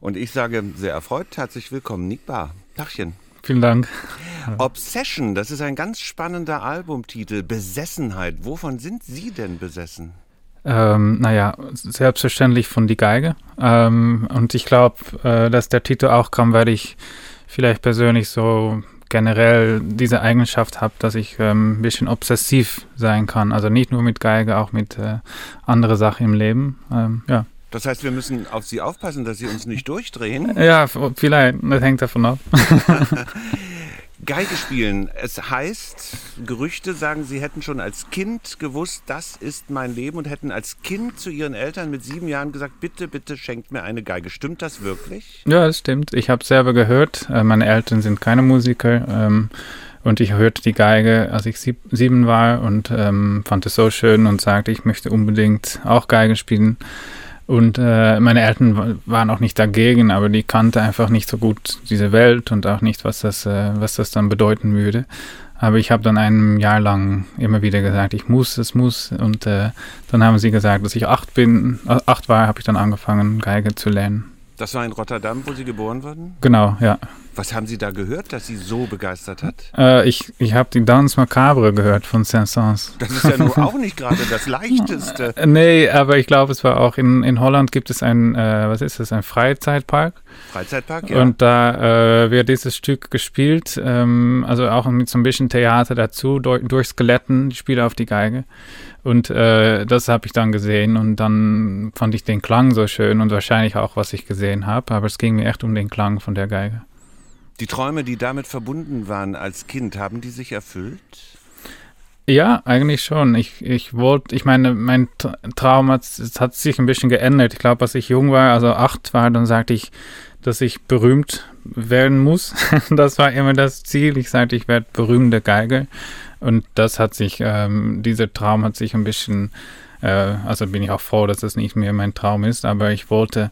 Und ich sage sehr erfreut, herzlich willkommen, Nick Bar. Tachchen. Vielen Dank. Obsession, das ist ein ganz spannender Albumtitel. Besessenheit. Wovon sind Sie denn besessen? Ähm, naja, selbstverständlich von die Geige. Ähm, und ich glaube, äh, dass der Titel auch kam, weil ich vielleicht persönlich so generell diese Eigenschaft habe, dass ich ähm, ein bisschen obsessiv sein kann. Also nicht nur mit Geige, auch mit äh, anderen Sachen im Leben. Ähm, ja. Das heißt, wir müssen auf Sie aufpassen, dass Sie uns nicht durchdrehen. Ja, vielleicht. Das hängt davon ab. Geige spielen. Es heißt, Gerüchte sagen, Sie hätten schon als Kind gewusst, das ist mein Leben und hätten als Kind zu Ihren Eltern mit sieben Jahren gesagt, bitte, bitte schenkt mir eine Geige. Stimmt das wirklich? Ja, das stimmt. Ich habe selber gehört. Äh, meine Eltern sind keine Musiker. Ähm, und ich hörte die Geige, als ich sieb, sieben war und ähm, fand es so schön und sagte, ich möchte unbedingt auch Geige spielen. Und äh, meine Eltern waren auch nicht dagegen, aber die kannte einfach nicht so gut diese Welt und auch nicht, was das, äh, was das dann bedeuten würde. Aber ich habe dann ein Jahr lang immer wieder gesagt, ich muss, es muss. Und äh, dann haben sie gesagt, dass ich acht bin, äh, acht war, habe ich dann angefangen, Geige zu lernen. Das war in Rotterdam, wo Sie geboren wurden? Genau, ja. Was haben Sie da gehört, dass Sie so begeistert hat? Äh, ich ich habe die Danse Macabre gehört von Saint-Saëns. Das ist ja nur auch nicht gerade das Leichteste. nee, aber ich glaube, es war auch in, in Holland gibt es ein, äh, was ist das, ein Freizeitpark. Freizeitpark, ja. Und da äh, wird dieses Stück gespielt, ähm, also auch mit so ein bisschen Theater dazu, durch, durch Skeletten, die Spiele auf die Geige. Und äh, das habe ich dann gesehen und dann fand ich den Klang so schön und wahrscheinlich auch, was ich gesehen habe. Aber es ging mir echt um den Klang von der Geige. Die Träume, die damit verbunden waren als Kind, haben die sich erfüllt? Ja, eigentlich schon. Ich, ich wollte, ich meine, mein Traum hat, hat sich ein bisschen geändert. Ich glaube, als ich jung war, also acht war, dann sagte ich, dass ich berühmt werden muss. das war immer das Ziel. Ich sagte, ich werde berühmte Geiger. Und das hat sich, ähm, dieser Traum hat sich ein bisschen, äh, also bin ich auch froh, dass das nicht mehr mein Traum ist, aber ich wollte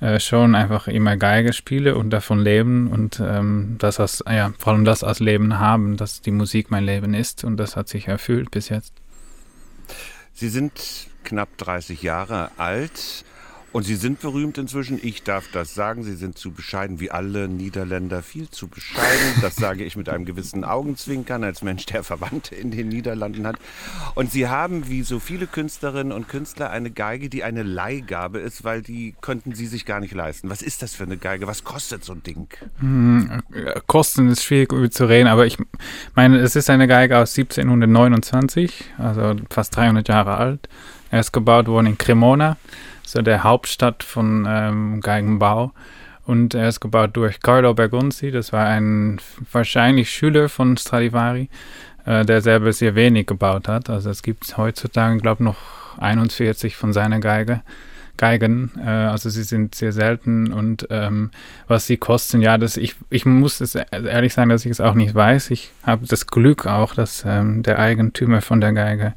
äh, schon einfach immer Geige spielen und davon leben und ähm, das als, ja, vor allem das als Leben haben, dass die Musik mein Leben ist und das hat sich erfüllt bis jetzt. Sie sind knapp 30 Jahre alt. Und Sie sind berühmt inzwischen. Ich darf das sagen. Sie sind zu bescheiden, wie alle Niederländer, viel zu bescheiden. Das sage ich mit einem gewissen Augenzwinkern als Mensch, der Verwandte in den Niederlanden hat. Und Sie haben, wie so viele Künstlerinnen und Künstler, eine Geige, die eine Leihgabe ist, weil die könnten Sie sich gar nicht leisten. Was ist das für eine Geige? Was kostet so ein Ding? Hm, Kosten ist schwierig zu reden, aber ich meine, es ist eine Geige aus 1729, also fast 300 Jahre alt. Er ist gebaut worden in Cremona so der Hauptstadt von ähm, Geigenbau. Und er ist gebaut durch Carlo Bergonzi, das war ein wahrscheinlich Schüler von Stradivari, äh, der selber sehr wenig gebaut hat. Also es gibt heutzutage, glaube ich, noch 41 von seiner Geige. Geigen, äh, also sie sind sehr selten und ähm, was sie kosten, ja, das ich, ich muss es ehrlich sagen, dass ich es auch nicht weiß. Ich habe das Glück auch, dass ähm, der Eigentümer von der Geige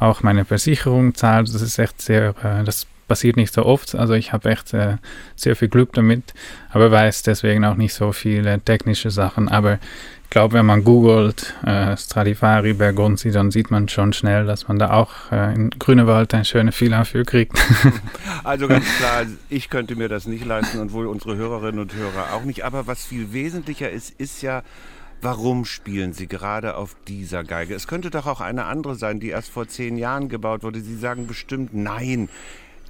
auch meine Versicherung zahlt. Das ist echt sehr, äh, das passiert nicht so oft. Also ich habe echt äh, sehr viel Glück damit, aber weiß deswegen auch nicht so viele technische Sachen. Aber ich glaube, wenn man googelt äh, Stradivari Bergonzi, dann sieht man schon schnell, dass man da auch äh, in Grünewald eine schöne Villa für kriegt. also ganz klar, ich könnte mir das nicht leisten und wohl unsere Hörerinnen und Hörer auch nicht. Aber was viel wesentlicher ist, ist ja, Warum spielen Sie gerade auf dieser Geige? Es könnte doch auch eine andere sein, die erst vor zehn Jahren gebaut wurde. Sie sagen bestimmt nein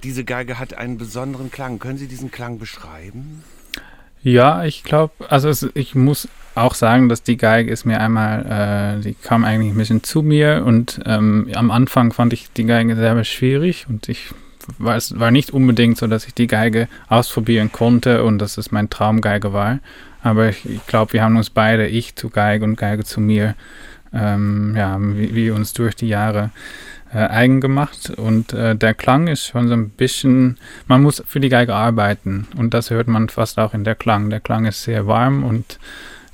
diese Geige hat einen besonderen Klang. Können Sie diesen Klang beschreiben? Ja, ich glaube, also es, ich muss auch sagen, dass die Geige ist mir einmal, äh, die kam eigentlich ein bisschen zu mir und ähm, am Anfang fand ich die Geige sehr schwierig und ich war, es war nicht unbedingt so, dass ich die Geige ausprobieren konnte und dass es mein Traumgeige war. Aber ich, ich glaube, wir haben uns beide, ich zu Geige und Geige zu mir, ähm, ja, wie, wie uns durch die Jahre äh, eigen gemacht und äh, der Klang ist schon so ein bisschen, man muss für die Geige arbeiten und das hört man fast auch in der Klang. Der Klang ist sehr warm und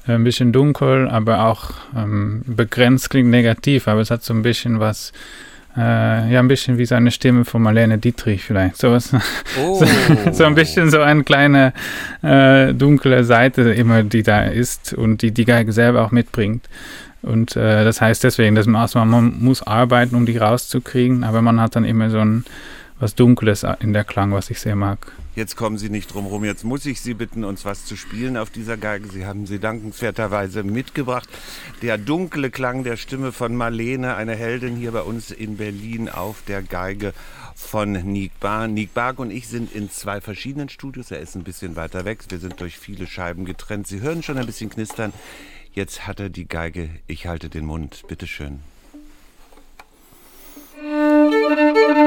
äh, ein bisschen dunkel, aber auch ähm, begrenzt klingt negativ, aber es hat so ein bisschen was, äh, ja, ein bisschen wie seine Stimme von Marlene Dietrich vielleicht. So, was, oh. so, so, ein bisschen so eine kleine äh, dunkle Seite immer, die da ist und die die Geige selber auch mitbringt. Und äh, das heißt deswegen, dass man, also man muss arbeiten, um die rauszukriegen, aber man hat dann immer so ein was Dunkles in der Klang, was ich sehr mag. Jetzt kommen Sie nicht drum rum. Jetzt muss ich Sie bitten, uns was zu spielen auf dieser Geige. Sie haben sie dankenswerterweise mitgebracht. Der dunkle Klang der Stimme von Marlene, eine Heldin hier bei uns in Berlin auf der Geige von Nick Bar. Nick Barg und ich sind in zwei verschiedenen Studios. Er ist ein bisschen weiter weg. Wir sind durch viele Scheiben getrennt. Sie hören schon ein bisschen knistern. Jetzt hat er die Geige. Ich halte den Mund. Bitteschön. Musik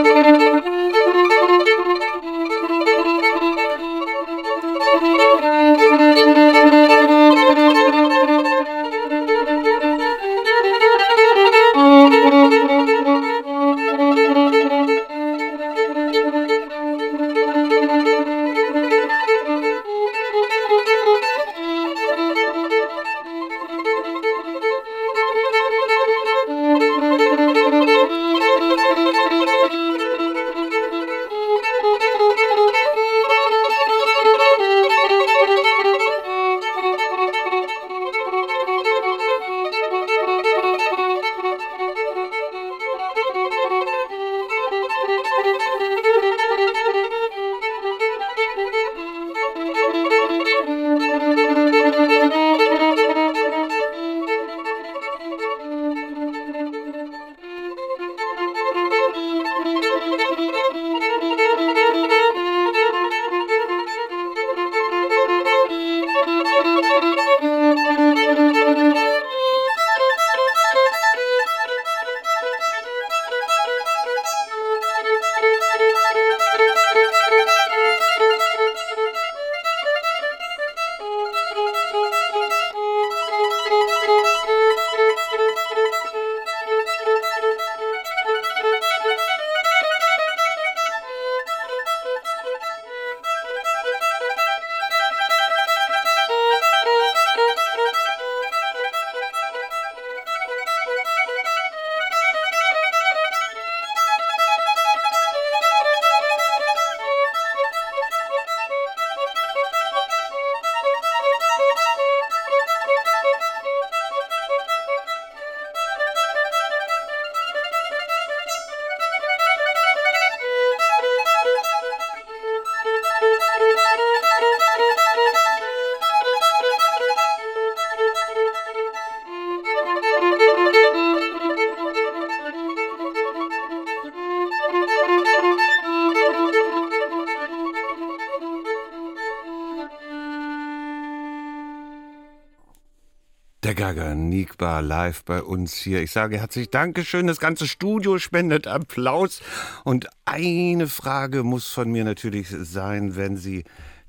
Der Gaga Nigbar live bei uns hier. Ich sage herzlich Dankeschön. Das ganze Studio spendet Applaus. Und eine Frage muss von mir natürlich sein, wenn Sie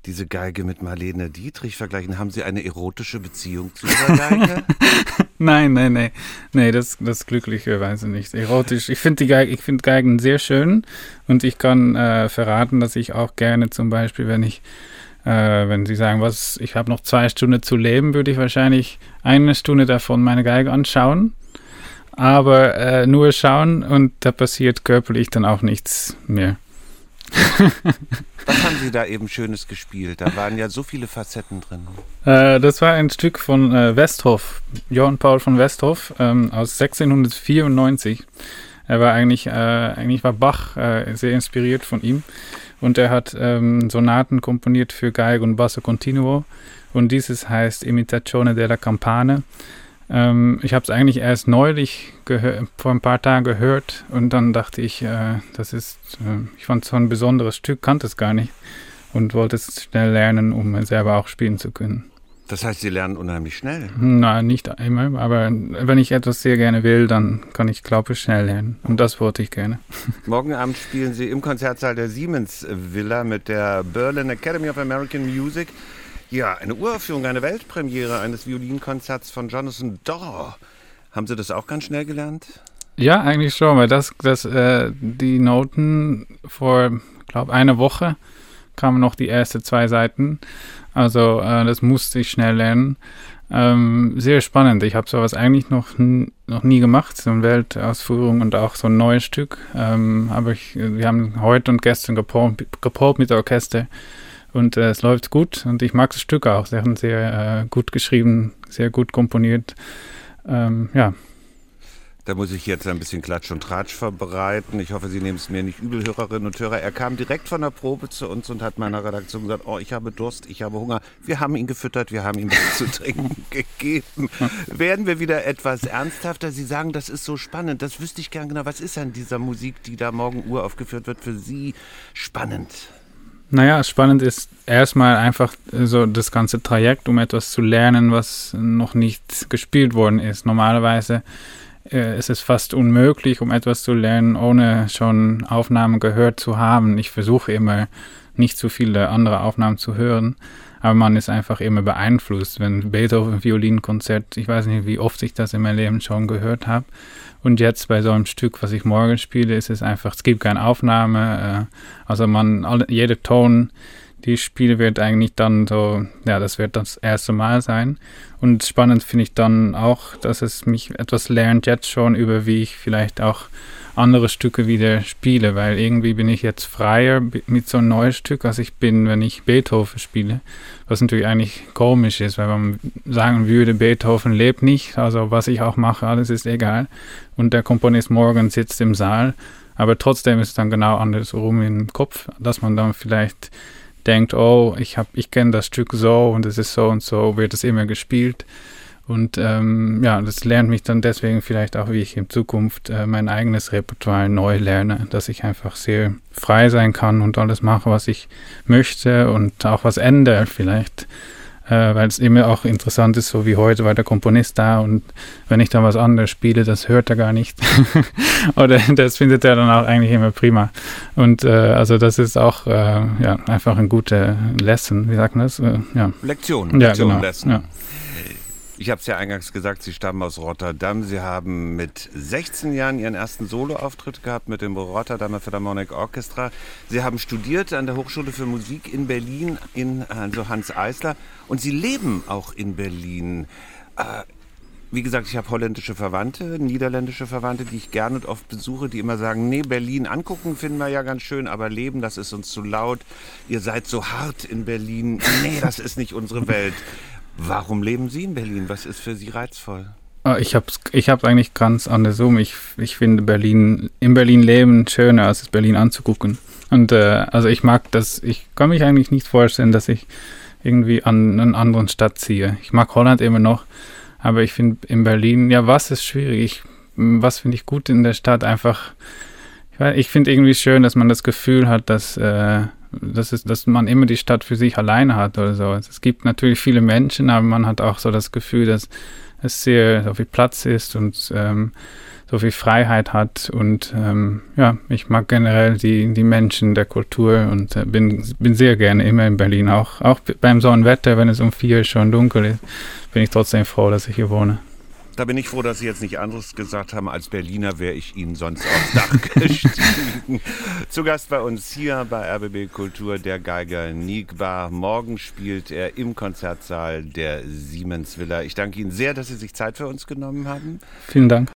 diese Geige mit Marlene Dietrich vergleichen. Haben Sie eine erotische Beziehung zu dieser Geige? nein, nein, nein. Nee, das, das glücklicherweise nicht. Erotisch. Ich finde Geige, ich finde Geigen sehr schön und ich kann äh, verraten, dass ich auch gerne zum Beispiel, wenn ich äh, wenn Sie sagen, was, ich habe noch zwei Stunden zu leben, würde ich wahrscheinlich eine Stunde davon meine Geige anschauen. Aber äh, nur schauen und da passiert körperlich dann auch nichts mehr. Was haben Sie da eben Schönes gespielt? Da waren ja so viele Facetten drin. Äh, das war ein Stück von äh, Westhoff, Johann Paul von Westhoff ähm, aus 1694. Er war eigentlich, äh, eigentlich war Bach äh, sehr inspiriert von ihm. Und er hat ähm, Sonaten komponiert für Geige und Basso Continuo. Und dieses heißt Imitazione della Campane. Ähm, ich habe es eigentlich erst neulich vor ein paar Tagen gehört und dann dachte ich, äh, das ist, äh, ich fand es so ein besonderes Stück, kannte es gar nicht und wollte es schnell lernen, um selber auch spielen zu können. Das heißt, Sie lernen unheimlich schnell? Nein, nicht immer, aber wenn ich etwas sehr gerne will, dann kann ich, glaube ich, schnell lernen. Und das wollte ich gerne. Morgen Abend spielen Sie im Konzertsaal der Siemens Villa mit der Berlin Academy of American Music. Ja, eine Uraufführung, eine Weltpremiere eines Violinkonzerts von Jonathan Daw. Haben Sie das auch ganz schnell gelernt? Ja, eigentlich schon, weil das, das äh, die Noten vor, glaube einer Woche kamen noch die ersten zwei Seiten also äh, das musste ich schnell lernen. Ähm, sehr spannend. Ich habe sowas eigentlich noch, noch nie gemacht, so eine Weltausführung und auch so ein neues Stück. Ähm, aber ich, wir haben heute und gestern geprobt, geprobt mit der Orchester und äh, es läuft gut und ich mag das Stück auch. Sie haben sehr äh, gut geschrieben, sehr gut komponiert. Ähm, ja. Da muss ich jetzt ein bisschen Klatsch und Tratsch verbreiten. Ich hoffe, Sie nehmen es mir nicht übel, Hörerinnen und Hörer. Er kam direkt von der Probe zu uns und hat meiner Redaktion gesagt, oh, ich habe Durst, ich habe Hunger. Wir haben ihn gefüttert, wir haben ihm was zu trinken gegeben. Werden wir wieder etwas ernsthafter? Sie sagen, das ist so spannend. Das wüsste ich gern genau. Was ist an dieser Musik, die da morgen Uhr aufgeführt wird, für Sie spannend? Naja, spannend ist erstmal einfach so das ganze Trajekt, um etwas zu lernen, was noch nicht gespielt worden ist. Normalerweise äh, ist fast unmöglich, um etwas zu lernen, ohne schon Aufnahmen gehört zu haben. Ich versuche immer nicht zu viele andere Aufnahmen zu hören, aber man ist einfach immer beeinflusst, wenn Beethoven Violinkonzert, ich weiß nicht, wie oft ich das in meinem Leben schon gehört habe. Und jetzt bei so einem Stück, was ich morgen spiele, ist es einfach, es gibt keine Aufnahme. Äh, also man, alle, jeder Ton, die spiele, wird eigentlich dann so, ja, das wird das erste Mal sein. Und spannend finde ich dann auch, dass es mich etwas lernt jetzt schon über, wie ich vielleicht auch andere Stücke wieder spiele, weil irgendwie bin ich jetzt freier mit so einem neuen Stück, als ich bin, wenn ich Beethoven spiele. Was natürlich eigentlich komisch ist, weil man sagen würde, Beethoven lebt nicht, also was ich auch mache, alles ist egal. Und der Komponist morgen sitzt im Saal, aber trotzdem ist es dann genau andersrum im Kopf, dass man dann vielleicht denkt, oh, ich habe, ich kenne das Stück so und es ist so und so, wird es immer gespielt. Und ähm, ja, das lernt mich dann deswegen vielleicht auch, wie ich in Zukunft äh, mein eigenes Repertoire neu lerne, dass ich einfach sehr frei sein kann und alles mache, was ich möchte und auch was ändere vielleicht. Äh, weil es immer auch interessant ist, so wie heute war der Komponist da und wenn ich dann was anderes spiele, das hört er gar nicht. Oder das findet er dann auch eigentlich immer prima. Und äh, also das ist auch äh, ja, einfach eine gute Lesson, wie sagt man das? Äh, ja. Lektion, Lektion, ja, genau. Lesson. Ja. Ich habe es ja eingangs gesagt, Sie stammen aus Rotterdam. Sie haben mit 16 Jahren Ihren ersten Soloauftritt gehabt mit dem Rotterdamer Philharmonic Orchestra. Sie haben studiert an der Hochschule für Musik in Berlin, in also Hans Eisler. Und Sie leben auch in Berlin. Äh, wie gesagt, ich habe holländische Verwandte, niederländische Verwandte, die ich gerne und oft besuche, die immer sagen, nee, Berlin angucken finden wir ja ganz schön, aber leben, das ist uns zu laut. Ihr seid so hart in Berlin. Nee, das ist nicht unsere Welt. Warum leben Sie in Berlin? Was ist für Sie reizvoll? Ah, ich habe es ich hab's eigentlich ganz andersrum. Ich, ich finde Berlin, in Berlin leben schöner, als es Berlin anzugucken. Und äh, also ich mag das, ich kann mich eigentlich nicht vorstellen, dass ich irgendwie an eine andere Stadt ziehe. Ich mag Holland immer noch, aber ich finde in Berlin, ja, was ist schwierig? Ich, was finde ich gut in der Stadt? Einfach, ich, ich finde irgendwie schön, dass man das Gefühl hat, dass äh, das ist, dass man immer die Stadt für sich alleine hat oder so. Es gibt natürlich viele Menschen, aber man hat auch so das Gefühl, dass es sehr so viel Platz ist und ähm, so viel Freiheit hat. Und ähm, ja, ich mag generell die, die Menschen der Kultur und äh, bin, bin sehr gerne immer in Berlin. Auch, auch beim Sonnenwetter, wenn es um vier schon dunkel ist, bin ich trotzdem froh, dass ich hier wohne. Da bin ich froh, dass Sie jetzt nicht anderes gesagt haben. Als Berliner wäre ich Ihnen sonst aufs Dach gestiegen. Zu Gast bei uns hier bei RBB Kultur der Geiger Nigbar. Morgen spielt er im Konzertsaal der Siemens Villa. Ich danke Ihnen sehr, dass Sie sich Zeit für uns genommen haben. Vielen Dank.